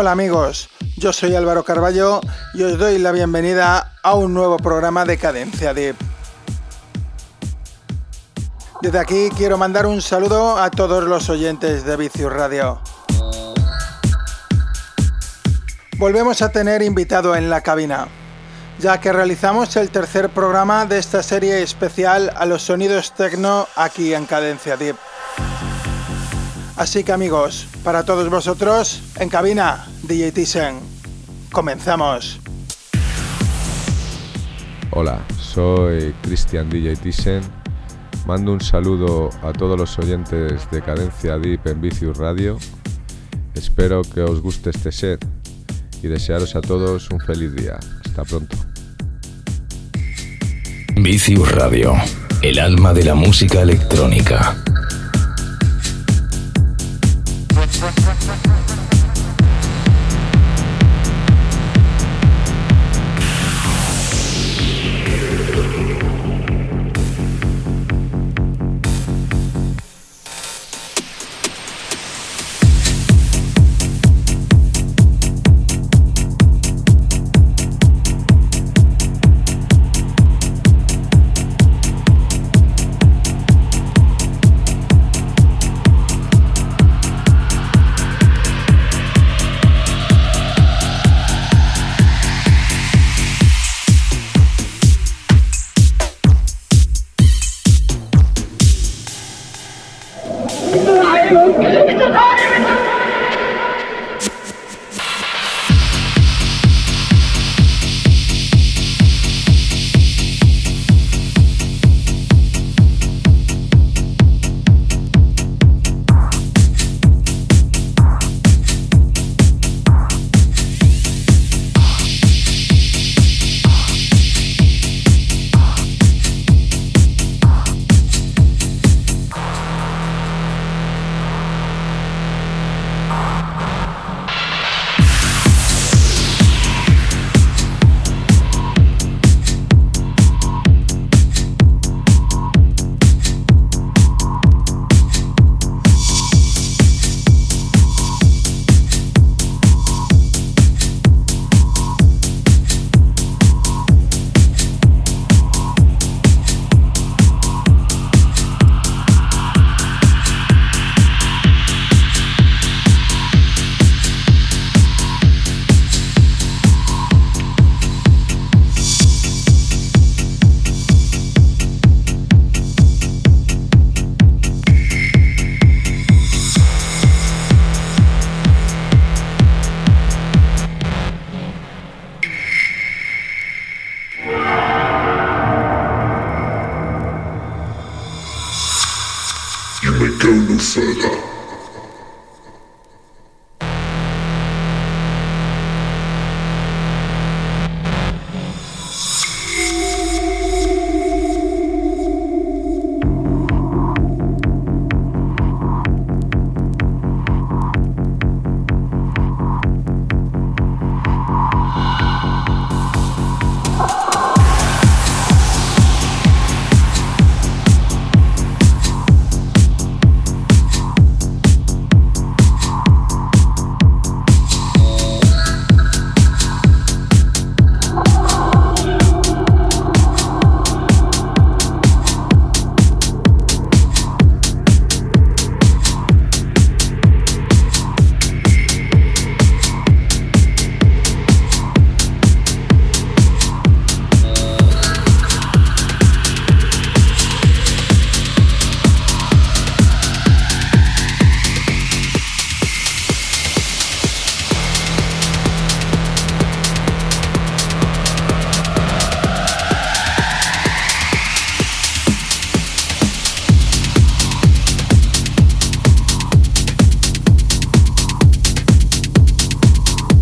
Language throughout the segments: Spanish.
Hola amigos, yo soy Álvaro Carballo y os doy la bienvenida a un nuevo programa de Cadencia Deep. Desde aquí quiero mandar un saludo a todos los oyentes de Vicius Radio. Volvemos a tener invitado en la cabina, ya que realizamos el tercer programa de esta serie especial a los sonidos techno aquí en Cadencia Deep. Así que amigos, para todos vosotros, en cabina, DJ Thyssen. Comenzamos. Hola, soy Cristian DJ Thyssen. Mando un saludo a todos los oyentes de Cadencia Deep en Vicius Radio. Espero que os guste este set y desearos a todos un feliz día. Hasta pronto. Vicius Radio, el alma de la música electrónica. Thank you.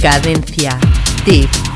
Cadencia. Tip.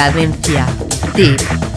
Cadencia. Tip.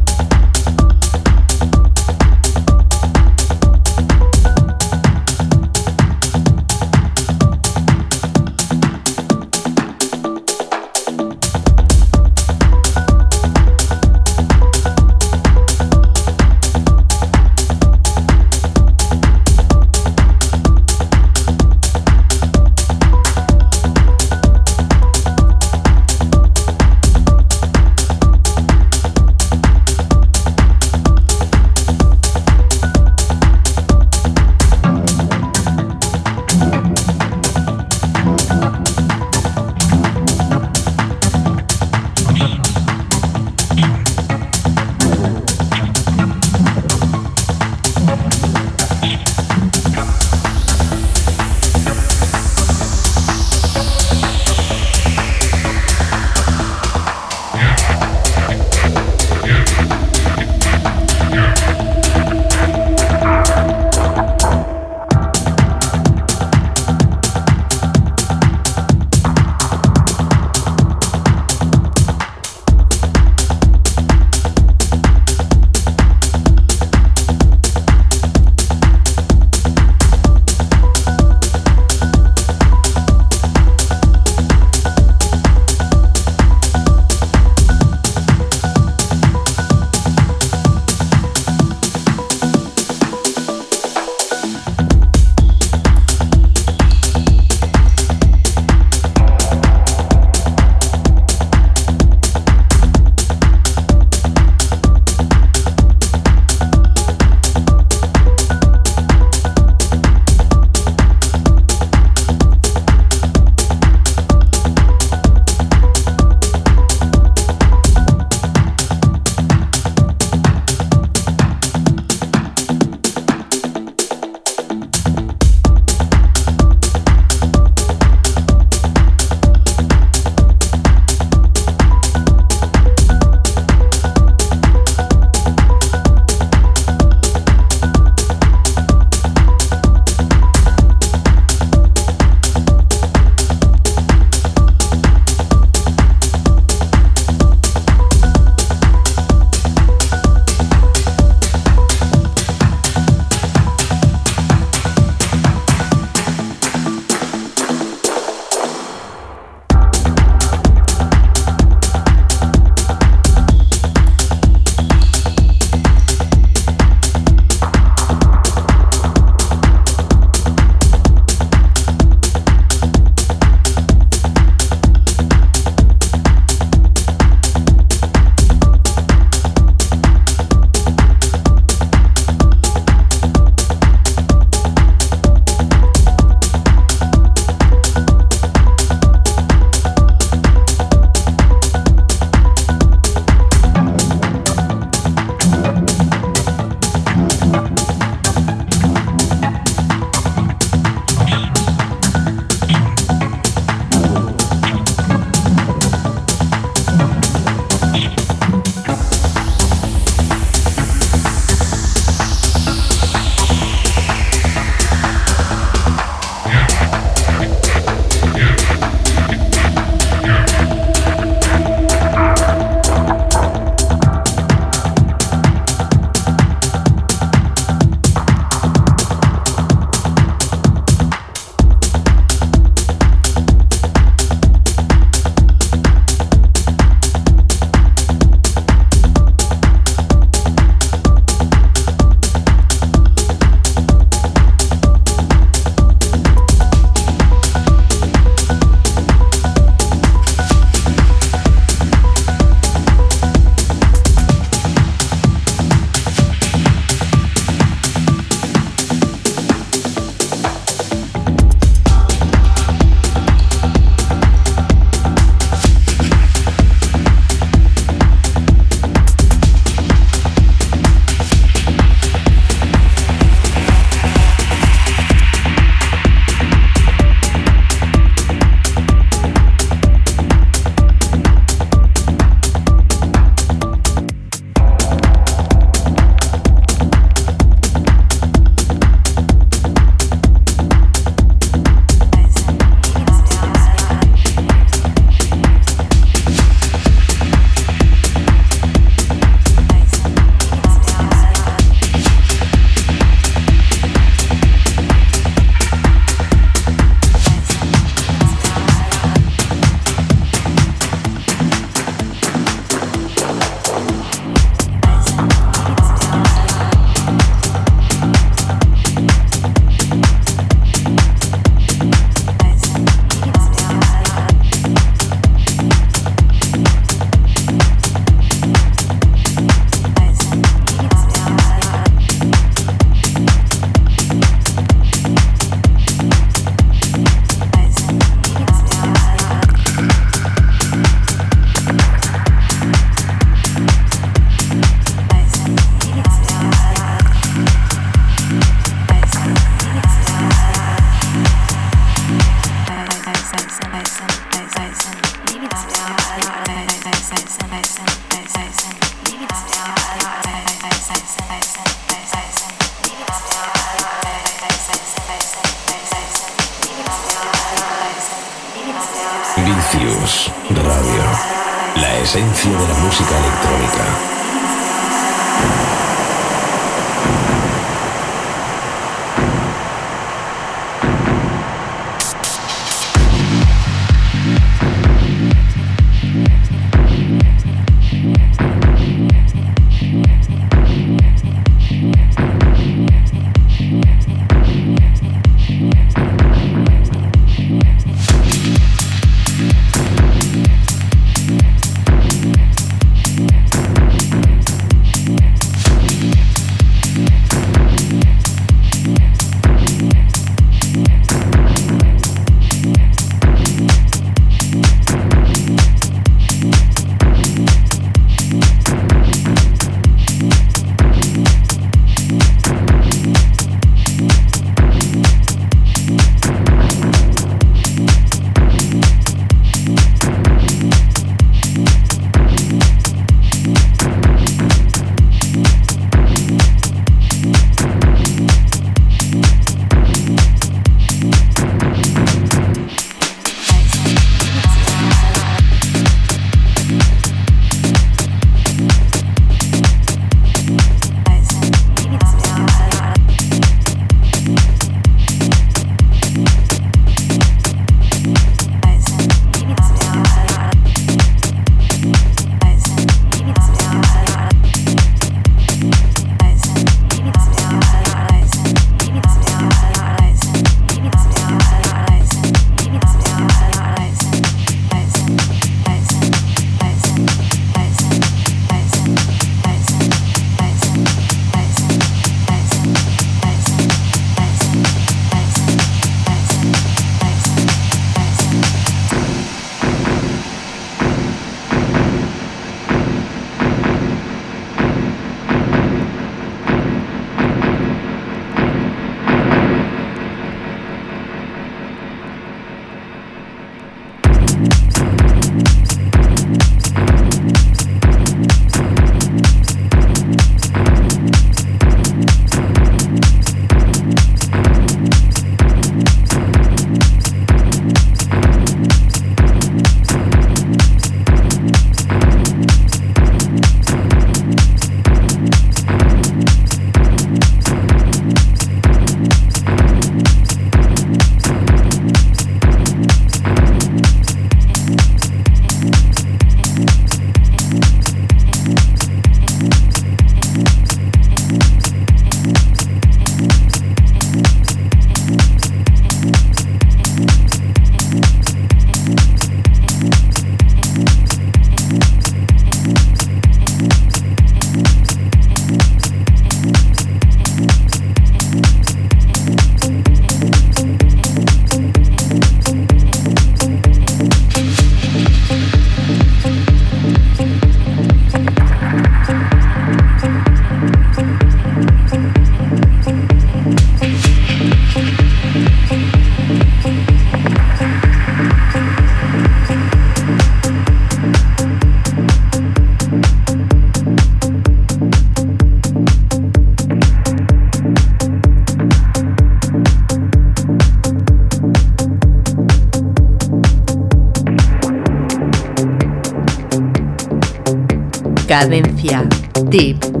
Cadencia. Tip.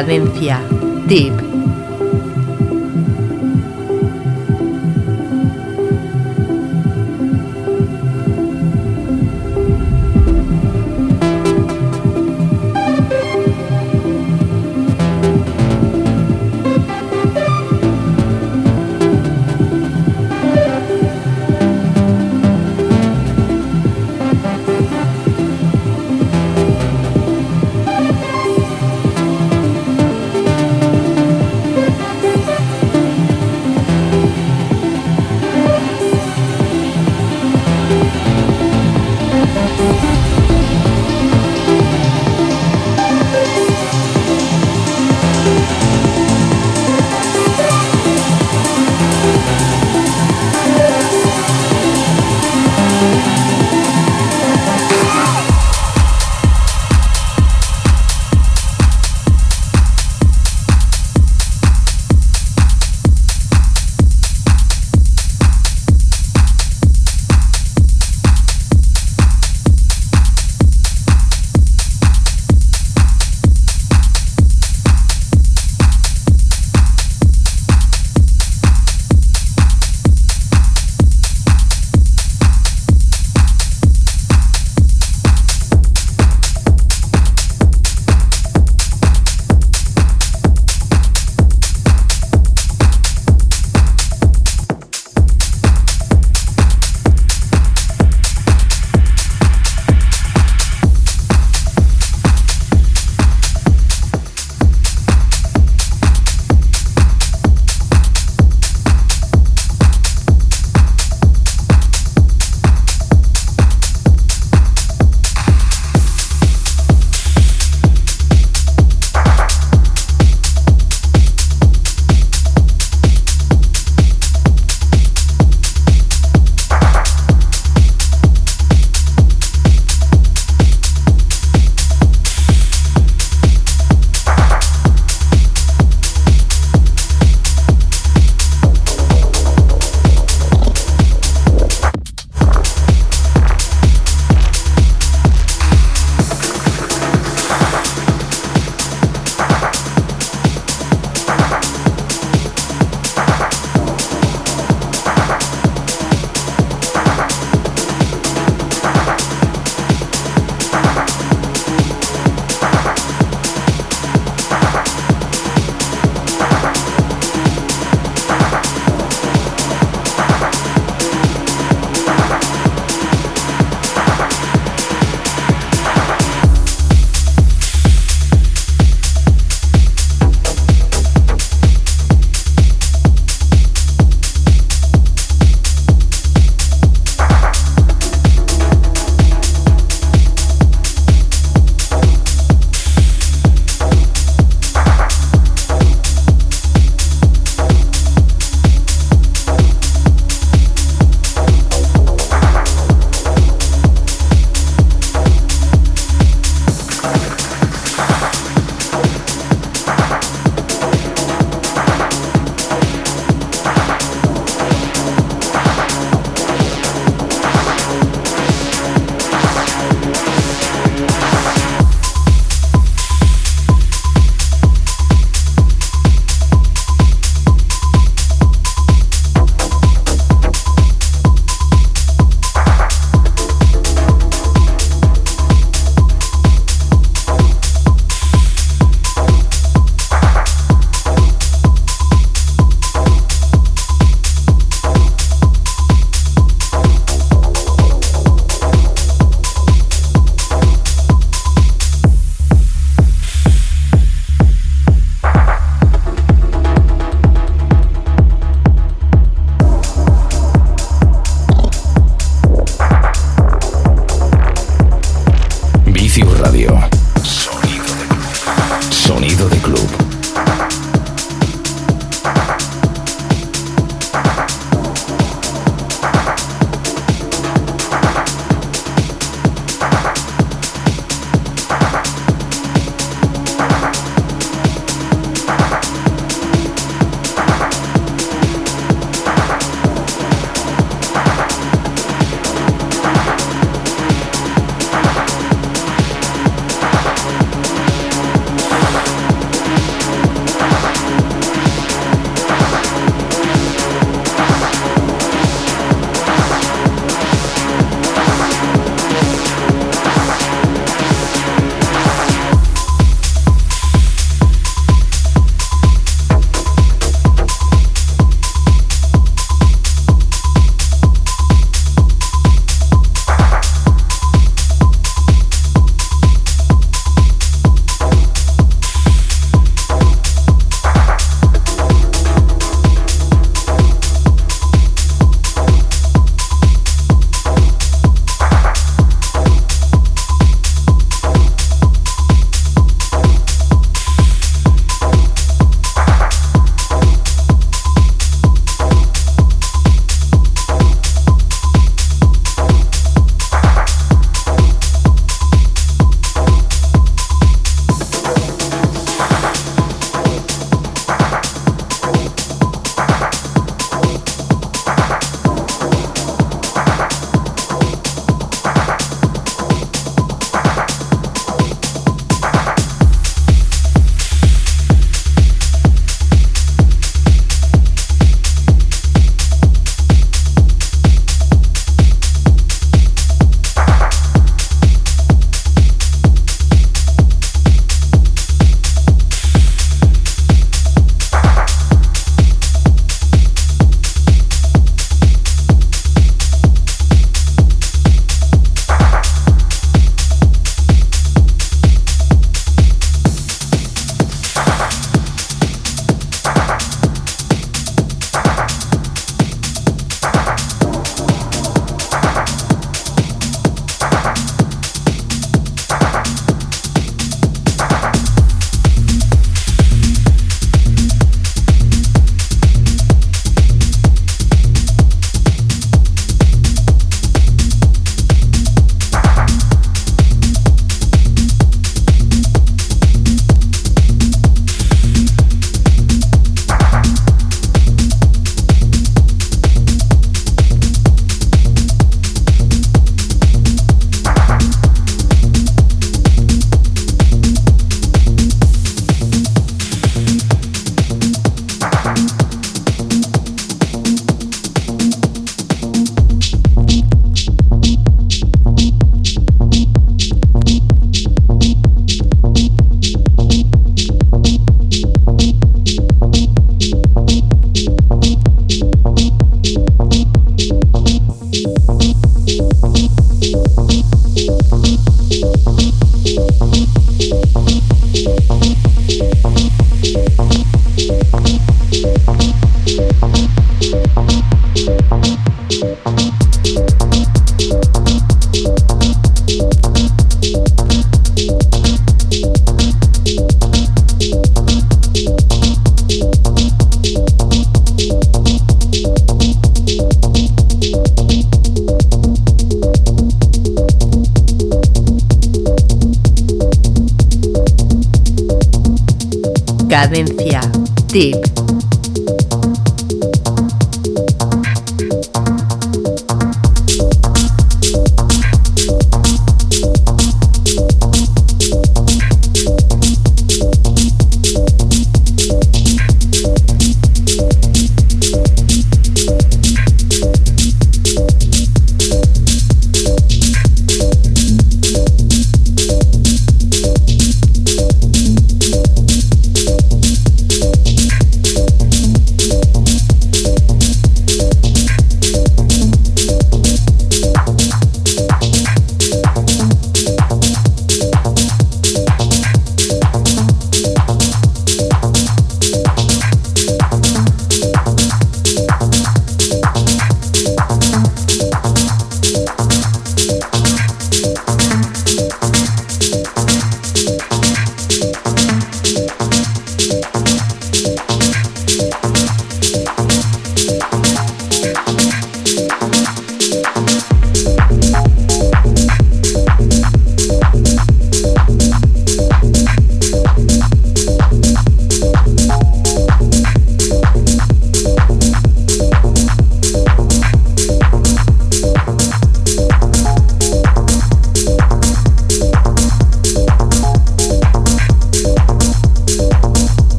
Cadencia. Deep.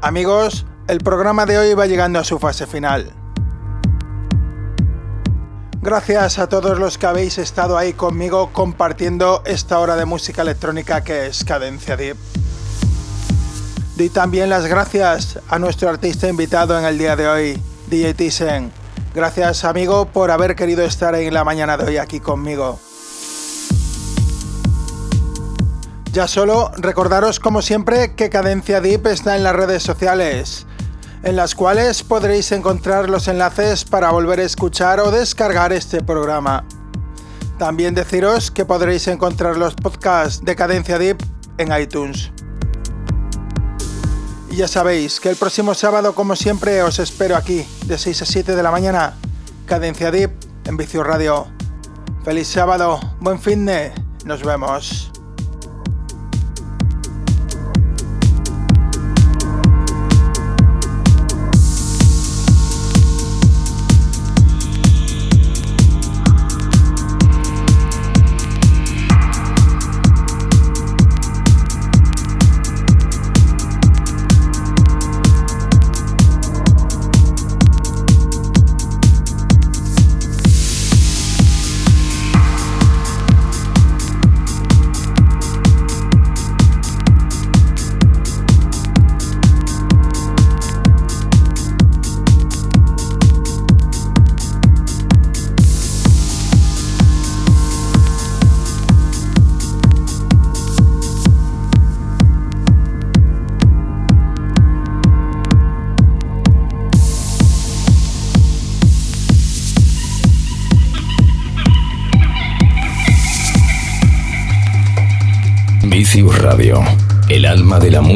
Amigos, el programa de hoy va llegando a su fase final. Gracias a todos los que habéis estado ahí conmigo compartiendo esta hora de música electrónica que es Cadencia Deep. Di también las gracias a nuestro artista invitado en el día de hoy, DJ Thyssen. Gracias amigo por haber querido estar en la mañana de hoy aquí conmigo. Ya solo recordaros como siempre que Cadencia Deep está en las redes sociales, en las cuales podréis encontrar los enlaces para volver a escuchar o descargar este programa. También deciros que podréis encontrar los podcasts de Cadencia Deep en iTunes. Y ya sabéis que el próximo sábado, como siempre, os espero aquí, de 6 a 7 de la mañana, Cadencia Deep en Vicio Radio. Feliz sábado, buen fin de, nos vemos.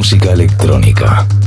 Música electrónica.